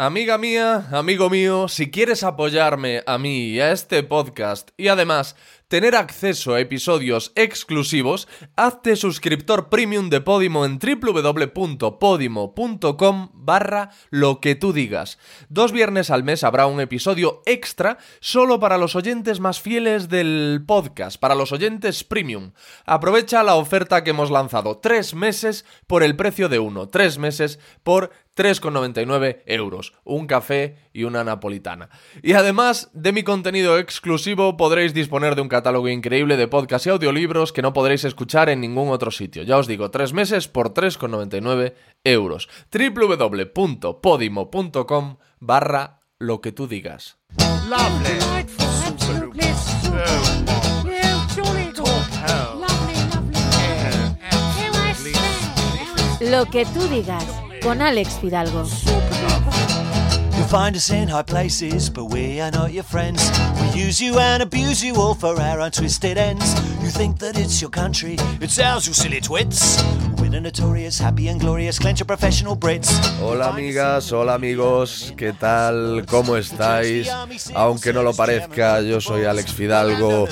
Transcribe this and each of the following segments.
Amiga mía, amigo mío, si quieres apoyarme a mí y a este podcast y además tener acceso a episodios exclusivos, hazte suscriptor premium de Podimo en www.podimo.com barra lo que tú digas. Dos viernes al mes habrá un episodio extra solo para los oyentes más fieles del podcast, para los oyentes premium. Aprovecha la oferta que hemos lanzado, tres meses por el precio de uno, tres meses por 3,99 euros, un café y una napolitana. Y además de mi contenido exclusivo podréis disponer de un catálogo increíble de podcasts y audiolibros que no podréis escuchar en ningún otro sitio. Ya os digo, tres meses por 3,99 euros. www.podimo.com barra lo que tú digas. Lo que tú digas con Alex Fidalgo. You'll find us in high places, but we are not your friends. We use you and abuse you all for our untwisted ends. You think that it's your country, it's ours, you silly twits. Notorious, happy and glorious, professional Brits. Hola amigas, hola amigos, ¿qué tal? ¿Cómo estáis? Aunque no lo parezca, yo soy Alex Fidalgo.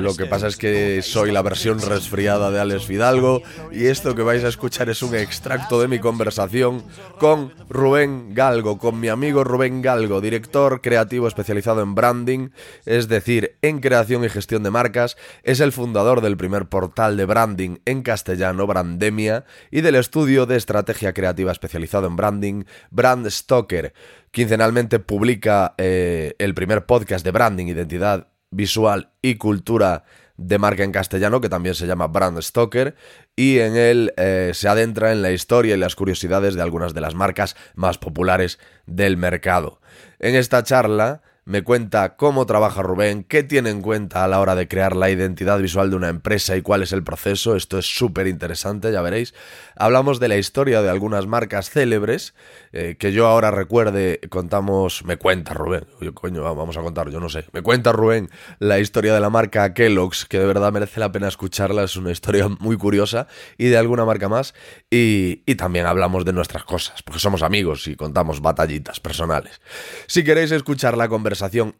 Lo que pasa es que soy la versión resfriada de Alex Fidalgo y esto que vais a escuchar es un extracto de mi conversación con Rubén Galgo, con mi amigo Rubén Galgo, director creativo especializado en branding, es decir, en creación y gestión de marcas, es el fundador del primer portal de branding en castellano, Brandemia, y del estudio de estrategia creativa especializado en branding, Brand Stoker. Quincenalmente publica eh, el primer podcast de branding, identidad visual y cultura de marca en castellano, que también se llama Brand Stoker, y en él eh, se adentra en la historia y las curiosidades de algunas de las marcas más populares del mercado. En esta charla me cuenta cómo trabaja Rubén, qué tiene en cuenta a la hora de crear la identidad visual de una empresa y cuál es el proceso. Esto es súper interesante, ya veréis. Hablamos de la historia de algunas marcas célebres eh, que yo ahora recuerde, contamos, me cuenta Rubén, coño, vamos a contar, yo no sé, me cuenta Rubén la historia de la marca Kellogg's, que de verdad merece la pena escucharla, es una historia muy curiosa, y de alguna marca más, y, y también hablamos de nuestras cosas, porque somos amigos y contamos batallitas personales. Si queréis escuchar la conversación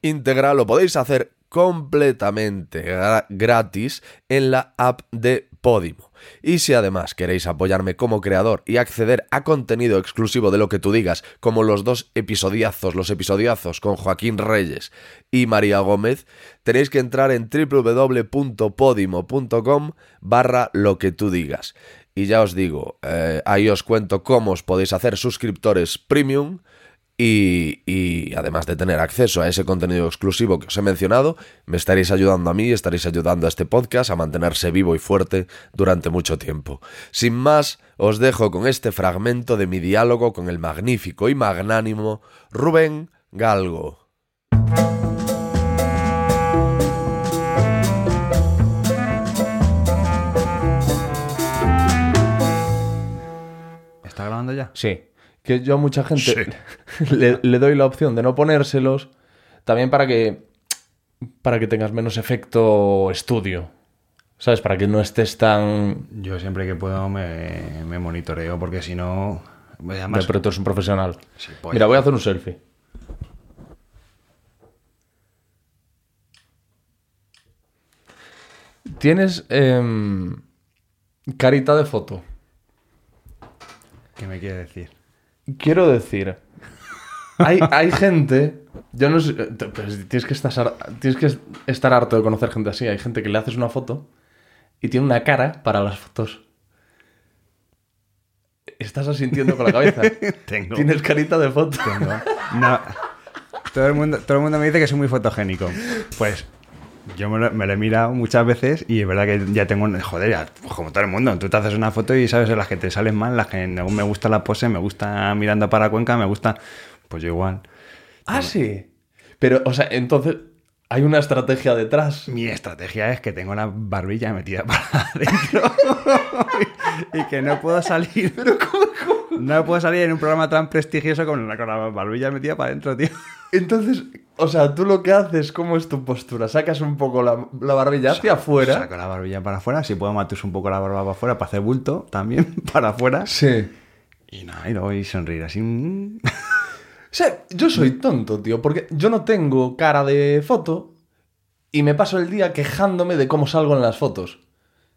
íntegra, lo podéis hacer completamente gra- gratis en la app de Podimo. Y si además queréis apoyarme como creador y acceder a contenido exclusivo de lo que tú digas, como los dos episodiazos, los episodiazos con Joaquín Reyes y María Gómez, tenéis que entrar en www.podimo.com barra lo que tú digas. Y ya os digo, eh, ahí os cuento cómo os podéis hacer suscriptores premium y, y además de tener acceso a ese contenido exclusivo que os he mencionado, me estaréis ayudando a mí, estaréis ayudando a este podcast a mantenerse vivo y fuerte durante mucho tiempo. Sin más, os dejo con este fragmento de mi diálogo con el magnífico y magnánimo Rubén Galgo. ¿Está grabando ya? Sí, que yo a mucha gente le, le doy la opción de no ponérselos, también para que para que tengas menos efecto estudio. ¿Sabes? Para que no estés tan... Yo siempre que puedo me, me monitoreo porque si no... De, Además, pero tú eres un profesional. Sí, pues. Mira, voy a hacer un selfie. Tienes em, carita de foto. ¿Qué me quiere decir? Quiero decir, hay, hay gente, yo no sé, pero tienes que, estar, tienes que estar harto de conocer gente así. Hay gente que le haces una foto y tiene una cara para las fotos. Estás asintiendo con la cabeza. Tengo. Tienes carita de foto. No. Todo el, mundo, todo el mundo me dice que soy muy fotogénico. Pues yo me lo, me lo he mirado muchas veces y es verdad que ya tengo... un- Joder, ya, pues como todo el mundo. Tú te haces una foto y sabes las que te salen mal, las que no me gusta la pose, me gusta mirando para Cuenca, me gusta... Pues yo igual. Ah, sí. Pero, o sea, entonces hay una estrategia detrás. Mi estrategia es que tengo la barbilla metida para adentro y que no puedo salir. No puedo salir en un programa tan prestigioso con la, con la barbilla metida para adentro, tío. Entonces, o sea, tú lo que haces, ¿cómo es tu postura? Sacas un poco la, la barbilla hacia afuera. Saco la barbilla para afuera, si puedo matus un poco la barba para afuera para hacer bulto también para afuera. Sí. Y nada, y luego y sonreír así. mm. O sea, yo soy tonto, tío, porque yo no tengo cara de foto y me paso el día quejándome de cómo salgo en las fotos.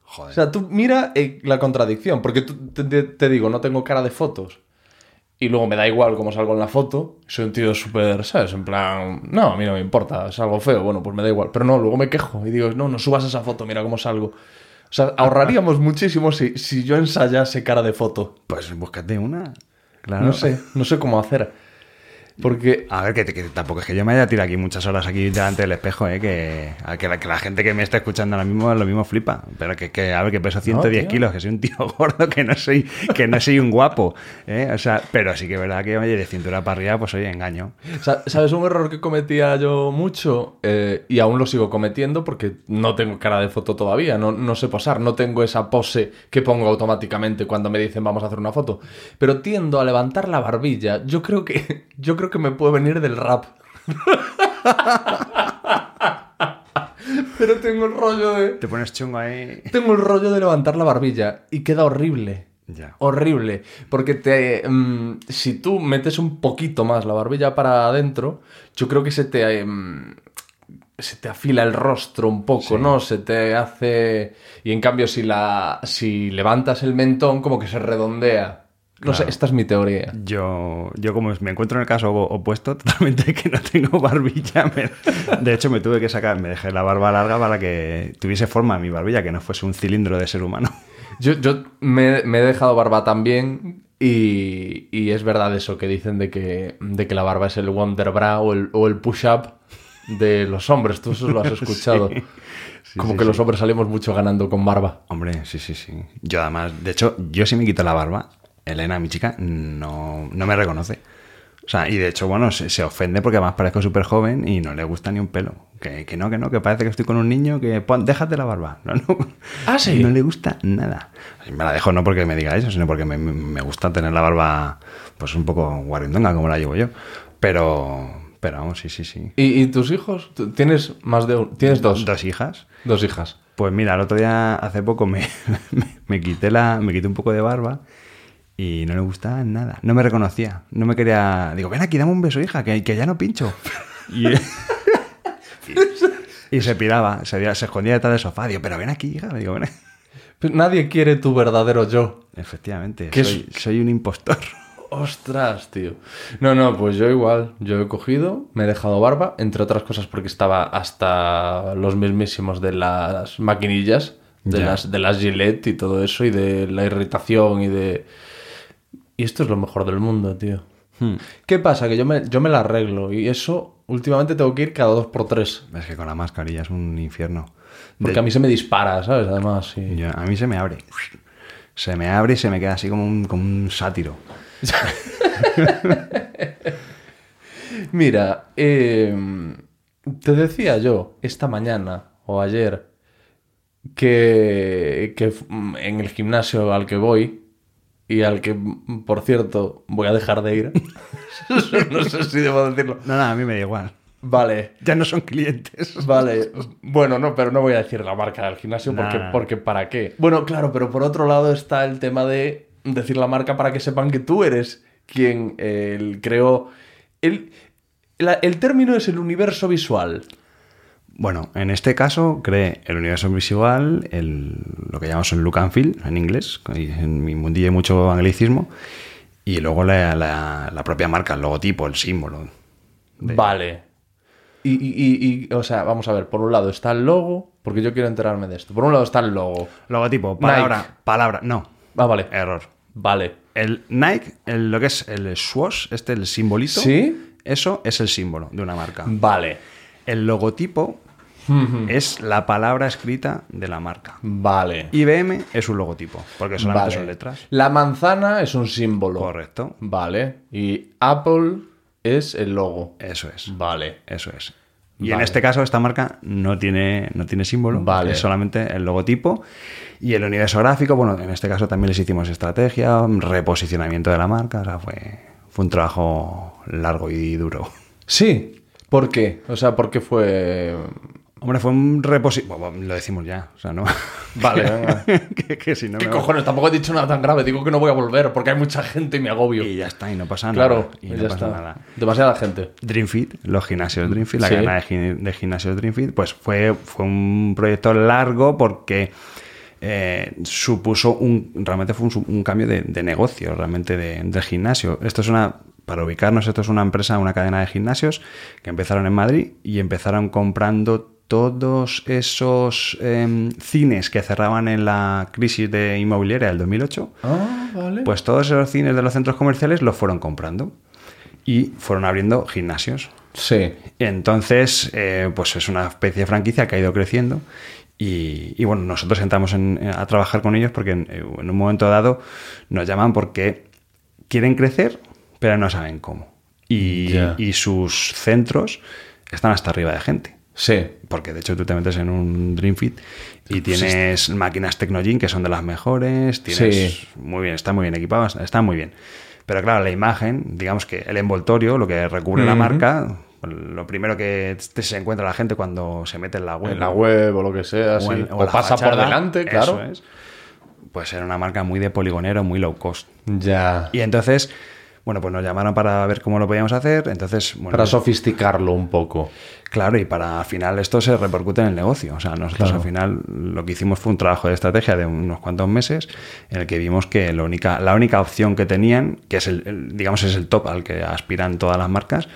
Joder. O sea, tú mira eh, la contradicción, porque tú- te, te- digo, no tengo cara de fotos. Y luego me da igual cómo salgo en la foto. Soy un tío súper, ¿sabes? En plan, no, a mí no me importa, salgo feo, bueno, pues me da igual. Pero no, luego me quejo y digo, no, no subas esa foto, mira cómo salgo. O sea, ahorraríamos muchísimo si, si yo ensayase cara de foto. Pues búscate una. Claro. No sé, no sé cómo hacer. Porque A ver, que, que tampoco es que yo me haya tirado aquí muchas horas aquí delante del espejo, ¿eh? Que, que, la, que la gente que me está escuchando ahora mismo lo mismo flipa. Pero que, que a ver, que peso 110 tío. kilos, que soy un tío gordo, que no soy, que no soy un guapo. ¿eh? O sea, pero sí que es verdad que, oye, de cintura para arriba, pues oye, engaño. Sa- ¿Sabes un error que cometía yo mucho? Eh, y aún lo sigo cometiendo porque no tengo cara de foto todavía, no, no sé posar, no tengo esa pose que pongo automáticamente cuando me dicen vamos a hacer una foto. Pero tiendo a levantar la barbilla. Yo creo que, yo creo que me puede venir del rap. Pero tengo el rollo de... Te pones chungo ahí. Tengo el rollo de levantar la barbilla y queda horrible. Ya. Horrible. Porque te, mm, si tú metes un poquito más la barbilla para adentro, yo creo que se te, mm, se te afila el rostro un poco, ¿no? Se te hace... Y en cambio, si, la, si levantas el mentón, como que se redondea. No sé, esta es mi teoría. Yo, yo como me encuentro en el caso opuesto, totalmente que no tengo barbilla. me- de hecho, me tuve que sacar, me dejé la barba larga para que tuviese forma mi barbilla, que no fuese un cilindro de ser humano. Yo, yo me, me he dejado barba también y, y es verdad eso que dicen de que, de que la barba es el wonder bra o el, o el push-up de los hombres. Tú eso lo has escuchado. Sí, Como sí, que sí. los hombres salimos mucho ganando con barba. Hombre, sí, sí, sí. Yo además, de hecho, yo si me quito la barba, Elena, mi chica, no, no me reconoce. O sea, y de hecho, bueno, se, se ofende porque además parezco súper joven y no le gusta ni un pelo. Que, que no, que no, que parece que estoy con un niño que pon, déjate la barba. No, no. Ah, ¿sí? No le gusta nada. Me la dejo no porque me diga eso, sino porque me, me- gusta tener la barba pues un poco guarindonga como la llevo yo. Pero, pero vamos, sí, sí, sí. ¿Y, y tus hijos? ¿Tú ¿Tienes más de un- Tienes dos. Dos hijas. Dos hijas. Pues mira, el otro día, hace poco, me, me, me quité la, me quité un poco de barba y no le gustaba nada. No me reconocía. No me quería. Digo, ven aquí, dame un beso, hija, que, que ya no pincho. Y, se piraba, se, se escondía detrás del sofá. Digo, pero ven aquí, hija. Digo, ven aquí. Pero nadie quiere tu verdadero yo. Efectivamente, ¿Qué soy, soy un impostor. Ostras, tío. No, no, pues yo igual. Yo he cogido, me he dejado barba, entre otras cosas porque estaba hasta los mismísimos de las maquinillas, de, Ya. las, de las Gillette y todo eso, y de la irritación y de... Y esto es lo mejor del mundo, tío. Hmm. ¿Qué pasa? Que yo me, yo me la arreglo y eso últimamente tengo que ir cada dos por tres. Es que con la mascarilla es un infierno. Porque De- a mí se me dispara, ¿sabes? Además, sí. yo- a mí se me abre. Se me abre y se me queda así como un, como un sátiro. Mira, eh, te decía yo esta mañana o ayer que, que en el gimnasio al que voy y al que, por cierto, voy a dejar de ir. no sé si debo decirlo. No, no, a mí me da igual. Vale, Ya no son clientes. vale. Bueno, no, pero no voy a decir la marca del gimnasio porque, Nah. porque ¿para qué? Bueno, claro, pero por otro lado está el tema de decir la marca para que sepan que tú eres quien eh, el creó... El, la- el término es el universo visual. Bueno, en este caso cree el universo visual, el, lo que llamamos el look and feel en inglés, y en mi mundillo hay mucho anglicismo, y luego la, la- la propia marca, el logotipo, el símbolo. de- Vale. Y, y- y- y, o sea, vamos a ver, por un lado está el logo, porque yo quiero enterarme de esto. Por un lado está el logo. Logotipo, palabra, Nike. palabra, no, Ah, vale. error. Vale. El Nike, el- lo que es el swoosh, este, el simbolito, ¿Sí? eso es el símbolo de una marca. Vale. El logotipo es la palabra escrita de la marca. Vale. IBM es un logotipo, porque solamente Vale. son letras. La manzana es un símbolo. Correcto, Vale. Y Apple es el logo. eso es. Vale. Eso es. Y en este caso, esta marca no tiene, no tiene símbolo, Vale. es solamente el logotipo. Y el universo gráfico, bueno, en este caso también les hicimos estrategia, reposicionamiento de la marca, o sea, fue, fue un trabajo largo y duro. Sí. ¿Por qué? O sea, ¿por qué fue...? Hombre, fue un reposición. lo decimos ya, o sea, no. Vale, venga. que, que si no ¿Qué me- cojones? Tampoco he dicho nada tan grave. Digo que no voy a volver porque hay mucha gente y me agobio. Y ya está, y no pasa claro, nada. Y ya no pasa está. nada. Demasiada gente. Dreamfit, los gimnasios Dreamfit, la Sí. cadena de, de gimnasios Dreamfit, pues fue, fue un proyecto largo porque eh, supuso un, realmente fue un, cambio de, de negocio, realmente de- del gimnasio. Esto es una, para ubicarnos, esto es una empresa, una cadena de gimnasios que empezaron en Madrid y empezaron comprando todos esos em, cines que cerraban en la crisis de inmobiliaria del 2008. Ah, vale. Pues todos esos cines de los centros comerciales los fueron comprando y fueron abriendo gimnasios. sí. Entonces, eh, pues es una especie de franquicia que ha ido creciendo. Y, y, bueno, nosotros entramos en- a trabajar con ellos porque en, en un momento dado nos llaman porque quieren crecer, pero no saben cómo. Y sus centros están hasta arriba de gente. Sí. Porque de hecho tú te metes en un Dreamfit y tienes máquinas Technogym que son de las mejores, tienes Sí. muy bien, están muy bien equipadas, están muy bien. Pero claro, la imagen, digamos que el envoltorio, lo que recubre la marca, lo primero que se encuentra la gente cuando se mete en la web. En la web o lo que sea, sí. en- O, la pasa por delante, claro. eso es. Pues era una marca muy de poligonero, muy low cost. Ya. Y entonces, bueno, pues nos llamaron para ver cómo lo podíamos hacer. Entonces, bueno, Para sofisticarlo un poco. Claro, y para al final esto se repercute en el negocio. O sea, nosotros Claro. al final lo que hicimos fue un trabajo de estrategia de unos cuantos meses en el que vimos que la única, la única opción que tenían, que es el, el- digamos es el top al que aspiran todas las marcas,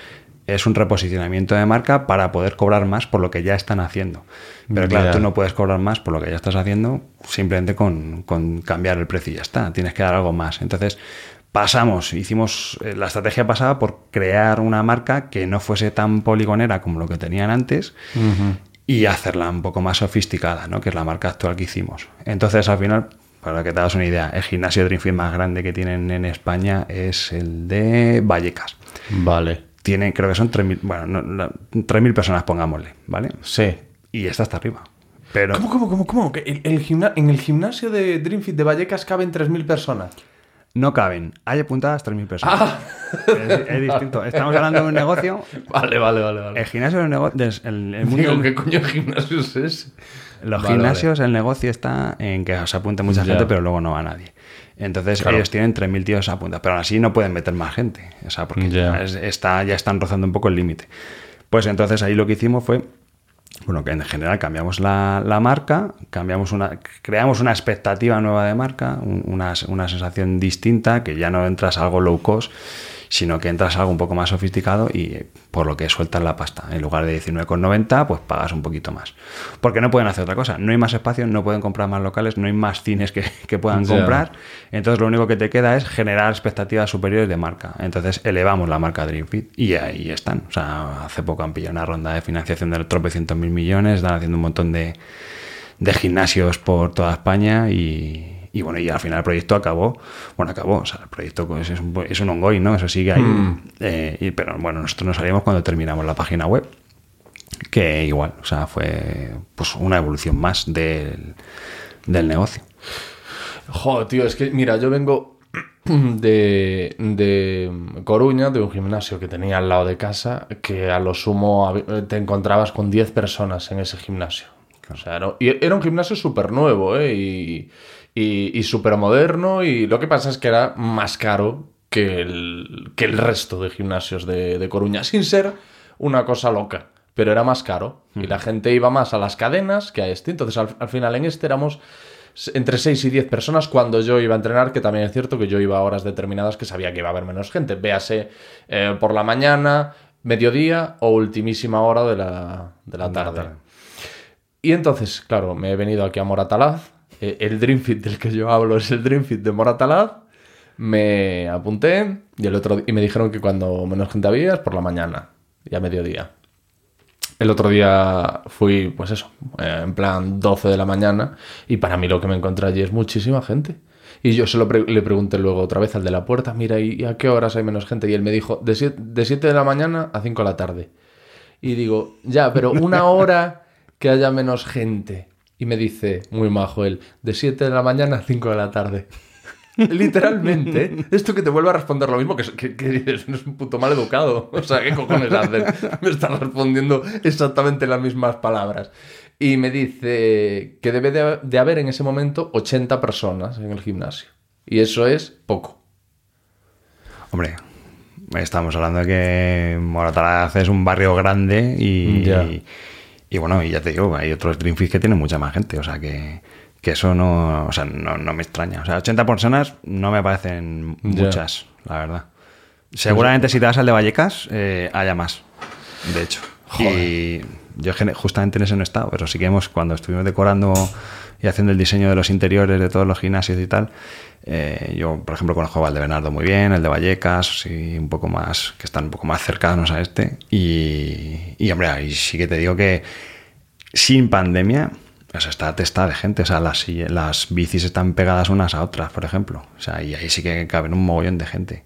es un reposicionamiento de marca para poder cobrar más por lo que ya están haciendo. Pero claro, tú no puedes cobrar más por lo que ya estás haciendo simplemente con, con cambiar el precio y ya está. Tienes que dar algo más. Entonces, pasamos, hicimos, eh, la estrategia pasaba por crear una marca que no fuese tan poligonera como lo que tenían antes y hacerla un poco más sofisticada, ¿no? que es la marca actual que hicimos. Entonces, al final, para que te hagas una idea, el gimnasio Dreamfit más grande que tienen en España es el de Vallecas. Vale. Tienen, creo que son 3.000, bueno, no, no, 3.000 personas, pongámosle, ¿vale? Sí. Y está hasta arriba. Pero ¿Cómo, cómo, cómo, cómo? ¿Que el, el en el gimnasio de Dreamfit de Vallecas caben 3.000 personas. No caben. Hay apuntadas 3.000 personas. Ah. Es, es distinto. Estamos hablando de un negocio. Vale, vale, vale. vale. El gimnasio es un negocio. El, el mundo Digo, ¿qué coño gimnasio es? Los Vale, gimnasios, el negocio está en que se apunte mucha Ya. gente, pero luego no va nadie. Entonces Claro. ellos tienen 3.000 tíos apuntados, pero aún así no pueden meter más gente. O sea, porque Ya. es- está, ya están rozando un poco el límite. Pues entonces ahí lo que hicimos fue, bueno, que en general cambiamos la, la marca, cambiamos una, creamos una expectativa nueva de marca, un- una, una sensación distinta, que ya no entras algo low cost, sino que entras a algo un poco más sofisticado y eh, por lo que sueltas la pasta. En lugar de 19,90, pues pagas un poquito más. Porque no pueden hacer otra cosa. No hay más espacio, no pueden comprar más locales, no hay más cines que, que puedan comprar. Entonces lo único que te queda es generar expectativas superiores de marca. Entonces elevamos la marca Dreamfit y ahí están. O sea, hace poco han pillado una ronda de financiación de tropecientos mil millones, están haciendo un montón de, de gimnasios por toda España y, y bueno, y al final el proyecto acabó. Bueno, acabó. O sea, el proyecto pues, es, un, es un ongoing, ¿no? Eso sigue ahí. Eh, y- pero bueno, nosotros nos salimos cuando terminamos la página web. Que igual, o sea, fue pues una evolución más del, del negocio. Joder, tío, es que, mira, yo vengo de, de Coruña, de un gimnasio que tenía al lado de casa, que a lo sumo te encontrabas con 10 personas en ese gimnasio. O sea, era, y era un gimnasio súper nuevo, ¿eh? Y, y, y súper moderno, y lo que pasa es que era más caro que el, que el resto de gimnasios de, de Coruña, sin ser una cosa loca, pero era más caro. Y la gente iba más a las cadenas que a este. Entonces, al, al final, en este éramos entre 6 y 10 personas cuando yo iba a entrenar, que también es cierto que yo iba a horas determinadas que sabía que iba a haber menos gente. Véase eh, por la mañana, mediodía o ultimísima hora de la, de la tarde. Y entonces, claro, me he venido aquí a Moratalaz. Eh, el Dreamfit del que yo hablo es el Dreamfit de Moratalaz. Me apunté y, el otro, y me dijeron que cuando menos gente había es por la mañana y a mediodía. El otro día fui, pues eso, eh, en plan 12 de la mañana y para mí lo que me encontré allí es muchísima gente. Y yo se lo le pregunté luego otra vez al de la puerta, mira, ¿y a qué horas hay menos gente? Y él me dijo, de 7 de, siete de la mañana a 5 de la tarde. Y digo, ya, pero una hora que haya menos gente. Y me dice, muy majo él, de 7 de la mañana a 5 de la tarde. Literalmente. Esto que te vuelve a responder lo mismo, que, que, un puto mal educado. O sea, ¿qué cojones haces? Me estás respondiendo exactamente las mismas palabras. Y me dice que debe de, de haber en ese momento 80 personas en el gimnasio. Y eso es poco. Hombre, estamos hablando de que Moratalaz es un barrio grande y, y bueno, y ya te digo, hay otros Dreamfish que tienen mucha más gente, o sea que, que eso no, o sea, no, no me extraña. O sea, 80 personas no me parecen muchas, la verdad. Seguramente si te vas al de Vallecas, eh, haya más, de hecho. Y yo justamente en ese no he estado, pero sí que hemos, cuando estuvimos decorando y haciendo el diseño de los interiores de todos los gimnasios y tal, eh, yo, por ejemplo, conozco el de Bernardo muy bien, el de Vallecas, sí, un poco más, que están un poco más cercanos a este. Y, y, hombre, ahí sí que te digo que sin pandemia, o sea, está atestada de gente. O sea, las, las bicis están pegadas unas a otras, por ejemplo. O sea, y ahí sí que caben un mogollón de gente.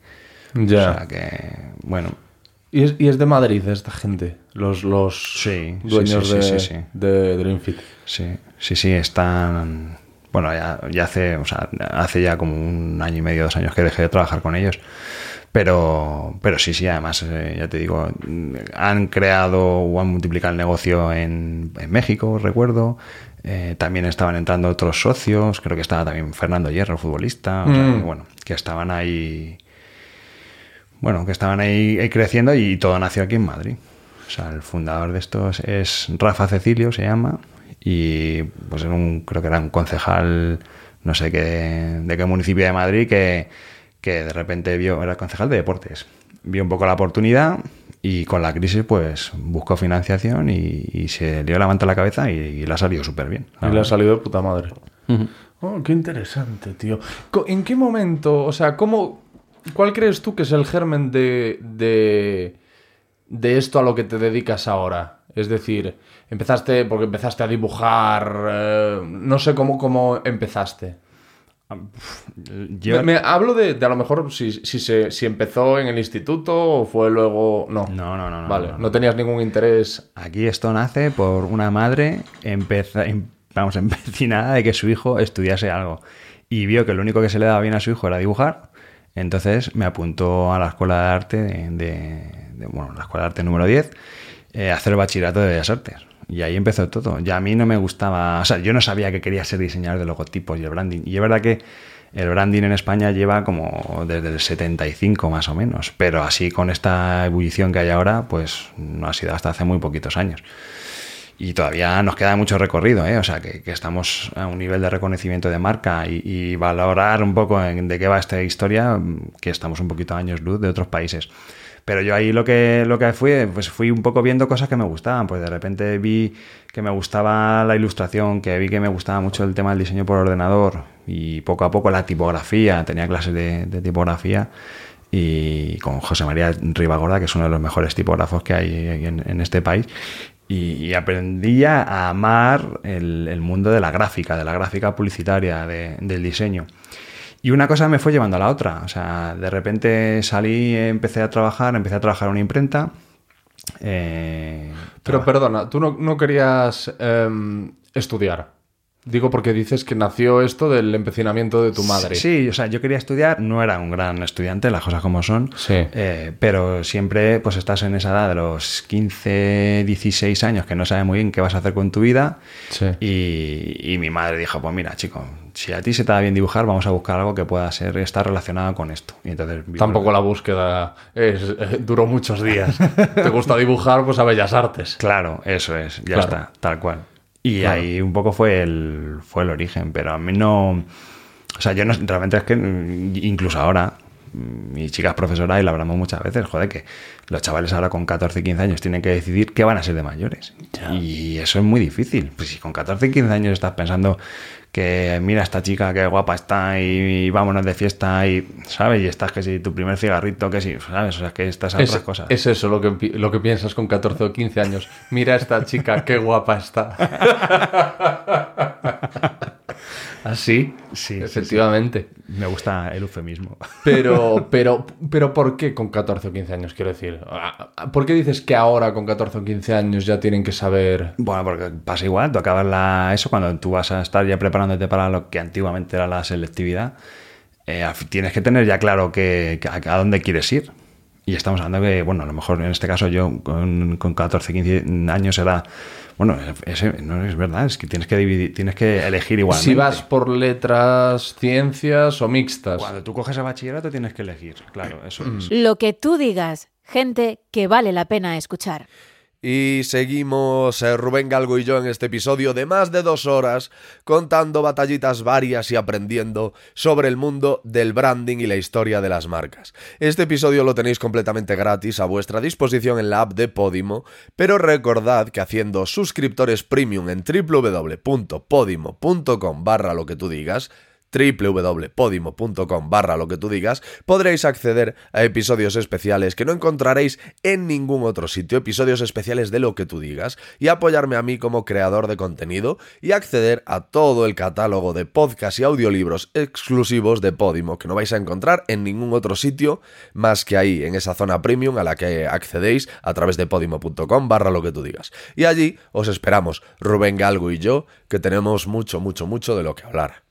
Ya. O sea, que, bueno, Y es, y es de Madrid esta gente, los, los Sí, dueños sí, sí, de, sí, de Dreamfit. Sí, sí, sí, están. Bueno, ya, ya hace, o sea, hace ya como un año y medio, dos años que dejé de trabajar con ellos. Pero, pero sí, sí, además, eh, ya te digo, han creado o han multiplicado el negocio en, en México, recuerdo. Eh, también estaban entrando otros socios, creo que estaba también Fernando Hierro, futbolista. O sea, Mm. que, bueno, que estaban ahí. Bueno, que estaban ahí, ahí creciendo y todo nació aquí en Madrid. O sea, el fundador de esto es, Rafa Cecilio, se llama, y pues era un, creo que era un concejal, no sé qué, de qué municipio de Madrid, que, que de repente vio, era concejal de deportes, vio un poco la oportunidad y con la crisis pues buscó financiación y, y se dio la manta a la cabeza y, ha salido súper bien. la Y le ha salido de puta madre. Oh, qué interesante, tío. ¿En qué momento, o sea, cómo, cuál crees tú que es el germen de, de, de esto a lo que te dedicas ahora? Es decir, empezaste, porque empezaste a dibujar, eh, no sé cómo, cómo empezaste. Yo- Me, me- hablo de, de a lo mejor si, si, se, si empezó en el instituto o fue luego... No, No, no, no, no, Vale, no, no, no. tenías ningún interés. Aquí esto nace por una madre empeza- em- vamos, empecinada de que su hijo estudiase algo. Y vio que lo único que se le daba bien a su hijo era dibujar. Entonces me apuntó a la escuela de arte, de, bueno, la escuela de arte número 10, eh, a hacer el bachillerato de Bellas Artes. Y ahí empezó todo. Ya a mí no me gustaba, o sea, yo no sabía que quería ser diseñador de logotipos y el branding. Y es verdad que el branding en España lleva como desde el 75 más o menos. Pero así con esta ebullición que hay ahora, pues no ha sido hasta hace muy poquitos años. Y todavía nos queda mucho recorrido, ¿eh? O sea, que, estamos a un nivel de reconocimiento de marca y, valorar un poco en- de qué va esta historia, que estamos un poquito a años luz de otros países. Pero yo ahí lo que, lo que fui, pues fui un poco viendo cosas que me gustaban. Pues de repente vi que me gustaba la ilustración, que vi que me gustaba mucho el tema del diseño por ordenador y poco a poco la tipografía. Tenía clases de, tipografía y con José María Ribagorda, que es uno de los mejores tipógrafos que hay en este país. Y, aprendí a amar el, el mundo de la gráfica, de la gráfica publicitaria, de- del diseño. Y una cosa me fue llevando a la otra. O sea, de repente salí, empecé a trabajar, empecé a trabajar en una imprenta. eh, Pero perdona, tú no, no querías em, estudiar. Digo porque dices que nació esto del empecinamiento de tu madre. Sí, o sea, yo quería estudiar, no era un gran estudiante, las cosas como son, Sí. eh, pero siempre pues estás en esa edad de los 15, 16 años que no sabes muy bien qué vas a hacer con tu vida Sí. y, y mi madre dijo, pues mira chico, si a ti se te da bien dibujar, vamos a buscar algo que pueda ser estar relacionado con esto. Y entonces Tampoco la búsqueda es- eh, duró muchos días. ¿Te gusta dibujar? Pues a Bellas Artes. Claro, eso es, ya Claro. está, tal cual. Y Claro. ahí un poco fue el, fue el origen, pero a mí no... O sea, yo no, realmente es que mm, incluso ahora, mm, mi chica es profesora y la hablamos muchas veces, joder, que los chavales ahora con 14 y 15 años tienen que decidir qué van a ser de mayores. Y eso es muy difícil. Pues si con 14 y 15 años estás pensando que mira esta chica qué guapa está y, vámonos de fiesta y, ¿sabes? Y estás que si tu primer cigarrito, que si, ¿sabes? O sea, que estás a Es, otras cosas. es eso lo que, lo que piensas con 14 o 15 años. Mira esta chica, qué guapa está. Así, Sí, sí, efectivamente. Me gusta el eufemismo. Pero, pero, pero, ¿por qué con 14 o 15 años? Quiero decir, Ah, ¿por qué dices que ahora con 14 o 15 años ya tienen que saber? Bueno, porque pasa igual, tú acabas la, eso cuando tú vas a estar ya preparándote para lo que antiguamente era la selectividad. eh, tienes que tener ya claro que, que a, a dónde quieres ir. Y estamos hablando que, bueno, a lo mejor en este caso yo con, con 14, 15 años era, bueno, ese, no es verdad, es que tienes que dividir, tienes que elegir igualmente. Si vas por letras, ciencias o mixtas. Cuando tú coges el bachillerato tienes que elegir, claro, eso es. Lo que tú digas, gente que vale la pena escuchar. Y seguimos eh, Rubén Galgo y yo en este episodio de más de dos horas contando batallitas varias y aprendiendo sobre el mundo del branding y la historia de las marcas. Este episodio lo tenéis completamente gratis a vuestra disposición en la app de Podimo, pero recordad que haciendo suscriptores premium en www.podimo.com barra lo que tú digas, www.podimo.com barra lo que tú digas, podréis acceder a episodios especiales que no encontraréis en ningún otro sitio, episodios especiales de lo que tú digas, y apoyarme a mí como creador de contenido y acceder a todo el catálogo de podcasts y audiolibros exclusivos de Podimo que no vais a encontrar en ningún otro sitio más que ahí, en esa zona premium a la que accedéis a través de podimo.com barra lo que tú digas. Y allí os esperamos, Rubén Galgo y yo, que tenemos mucho, mucho, mucho de lo que hablar.